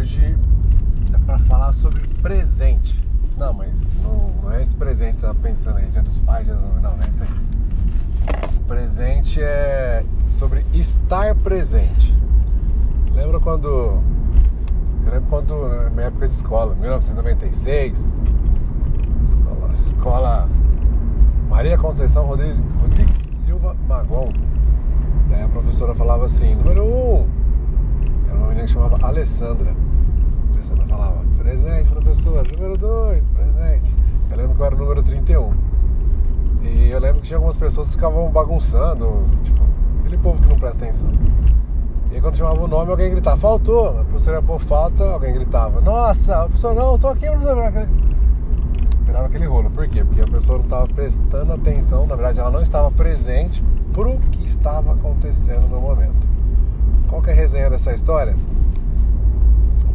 hoje é para falar sobre presente. Não, mas não, não é esse presente que tá pensando aí, dia dos pais, dia dos... não, não é isso aí. Presente é sobre estar presente. Lembra quando. Eu lembro quando, na minha época de escola, 1996, escola, escola Maria Conceição Rodrigues, Rodrigues Silva Magon. Daí a professora falava assim, número um, era uma menina que chamava Alessandra. A Alessandra falava, presente, professora, número dois, presente. Eu lembro que eu era o número 31. E eu lembro que tinha algumas pessoas que ficavam bagunçando, tipo, aquele povo que não presta atenção. E aí quando chamava o nome, alguém gritava, faltou. A professora ia pôr falta, alguém gritava, nossa, a professora, não, eu tô aqui, professora. Virava aquele rolo. Por quê? Porque a pessoa não estava prestando atenção, na verdade ela não estava presente pro que estava acontecendo no momento. Qual que é a resenha dessa história?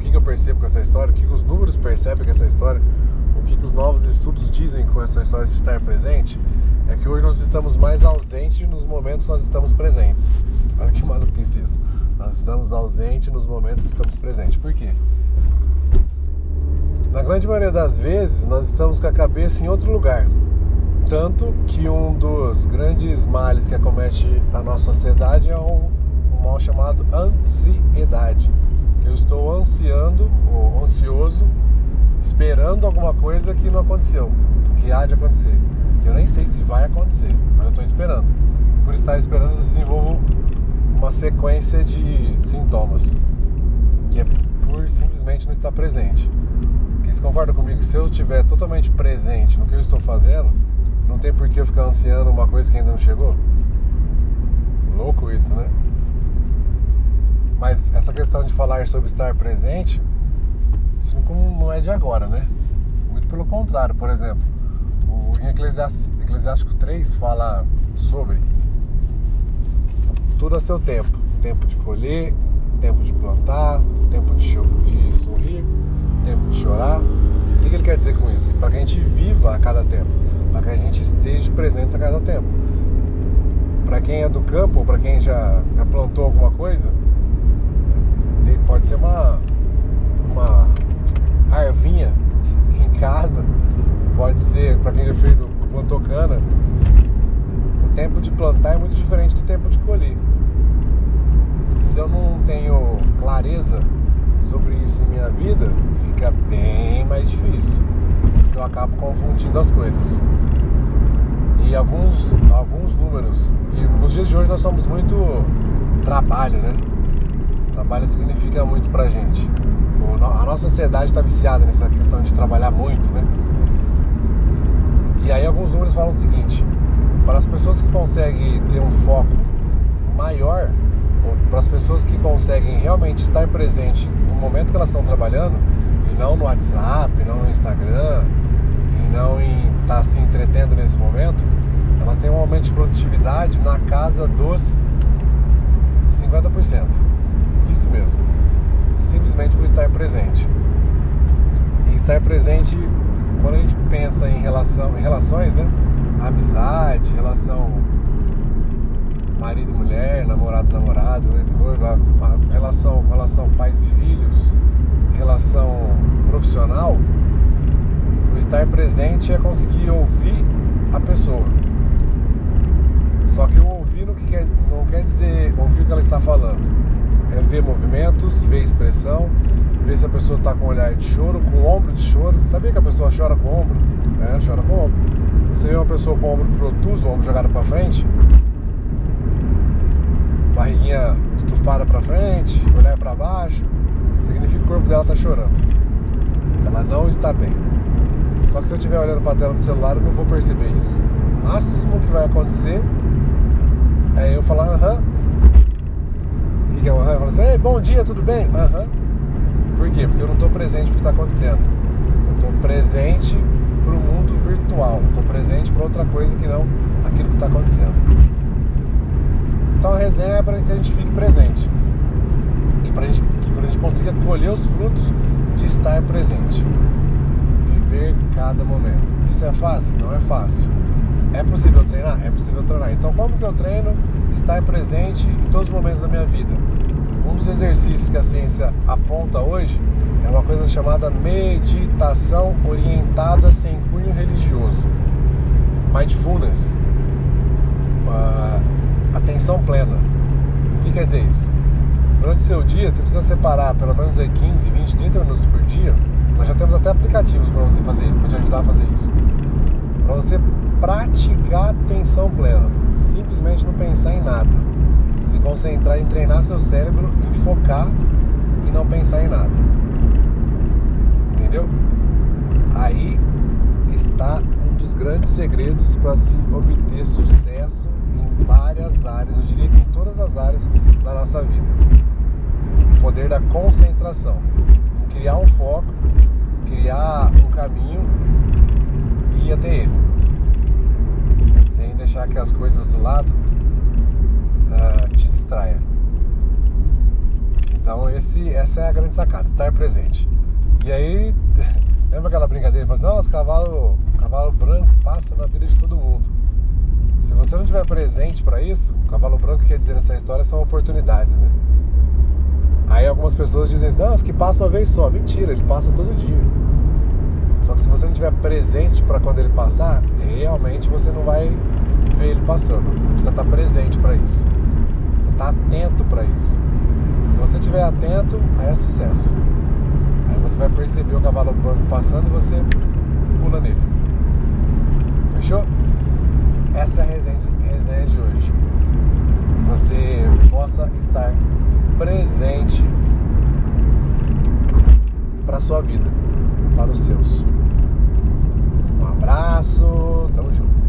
Que, que eu percebo com essa história? O que, que os números percebem com essa história? O que, que os novos estudos dizem com essa história de estar presente? É que hoje nós estamos mais ausentes nos momentos que nós estamos presentes. Olha que maluquice isso. Nós estamos ausentes nos momentos que estamos presentes. Por quê? Na grande maioria das vezes, nós estamos com a cabeça em outro lugar. Tanto que um dos grandes males que acomete a nossa sociedade é um, um mal chamado ansiedade. Ansiando, ou ansioso, esperando alguma coisa que não aconteceu, que há de acontecer. Eu nem sei se vai acontecer, mas eu estou esperando. Por estar esperando, eu desenvolvo uma sequência de sintomas, que é por simplesmente não estar presente. Porque você concorda comigo? Se eu estiver totalmente presente no que eu estou fazendo, não tem por que eu ficar ansiando uma coisa que ainda não chegou. Louco isso, né? Mas essa questão de falar sobre estar presente, isso não é de agora, né? Muito pelo contrário, por exemplo, o, em Eclesiástico, Eclesiástico 3 fala sobre tudo a seu tempo. Tempo de colher, tempo de plantar, tempo de, de sorrir, tempo de chorar. O que ele quer dizer com isso? Para que a gente viva a cada tempo, para que a gente esteja presente a cada tempo. Para quem é do campo, para quem já, já plantou alguma coisa, pode ser uma, uma arvinha em casa, pode ser para quem já fez plantou cana. O tempo de plantar é muito diferente do tempo de colher se eu não tenho clareza sobre isso em minha vida, fica bem mais difícil. Eu acabo confundindo as coisas. E alguns, alguns números. E nos dias de hoje nós somos muito trabalho, né? Trabalho significa muito pra gente. A nossa sociedade está viciada nessa questão de trabalhar muito, né? E aí alguns números falam o seguinte: para as pessoas que conseguem ter um foco maior para as pessoas que conseguem realmente estar presente no momento que elas estão trabalhando, e não no WhatsApp, não no Instagram, e não em estar tá se entretendo nesse momento, elas têm um aumento de produtividade na casa dos 50%. Isso mesmo. Simplesmente por estar presente. E estar presente quando a gente pensa em relação em relações, né? Amizade, relação marido e mulher, namorado namorado, noivo relação, relação pais e filhos, relação profissional, o estar presente é conseguir ouvir a pessoa. Só que o ouvir não quer, não quer dizer ouvir o que ela está falando. É ver movimentos, ver expressão, ver se a pessoa está com olhar de choro, com ombro de choro. Sabia que a pessoa chora com ombro? É, chora com ombro. Você vê uma pessoa com o ombro protuso, o ombro jogado para frente, barriguinha estufada para frente, olhar para baixo, significa que o corpo dela está chorando. Ela não está bem. Só que se eu estiver olhando para a tela do celular, eu não vou perceber isso. O máximo que vai acontecer é eu falar aham. O que é o aham? Eu falo assim, Ei, bom dia, tudo bem? Aham. Por quê? Porque eu não estou presente para o que está acontecendo. Eu estou presente para o mundo virtual. Estou presente para outra coisa que não aquilo que está acontecendo. Então a resenha é para que a gente fique presente e para que a gente consiga colher os frutos de estar presente, viver cada momento. Isso é fácil? Não é fácil. É possível treinar? É possível treinar. Então como que eu treino estar presente em todos os momentos da minha vida? Um dos exercícios que a ciência aponta hoje é uma coisa chamada meditação orientada sem cunho religioso. Mindfulness. Atenção plena. O que quer dizer isso? Durante o seu dia, você precisa separar pelo menos aí 15, 20, 30 minutos por dia. Nós já temos até aplicativos para você fazer isso, para te ajudar a fazer isso. Para você praticar atenção plena. Simplesmente não pensar em nada. Se concentrar em treinar seu cérebro, em focar e não pensar em nada. Entendeu? Aí está um dos grandes segredos para se obter sucesso em várias áreas, eu diria que em todas as áreas da nossa vida. O poder da concentração, criar um foco, criar um caminho e ir até ele, sem deixar que as coisas do lado uh, te distraia. Então esse, essa é a grande sacada, estar presente. E aí, lembra aquela brincadeira? Fala assim, oh, cavalo, cavalo branco passa na vida de todo mundo. Se você não estiver presente para isso, cavalo branco quer dizer nessa história são oportunidades, né? Aí algumas pessoas dizem assim, não, que passa uma vez só. Mentira, ele passa todo dia. Só que se você não estiver presente para quando ele passar, realmente você não vai ver ele passando. Você precisa estar presente para isso. Está atento para isso. Se você estiver atento, aí é sucesso você vai perceber o cavalo branco passando e você pula nele. Fechou? Essa é a resenha, resenha de hoje. Que você possa estar presente para sua vida, para os seus. Um abraço, tamo junto.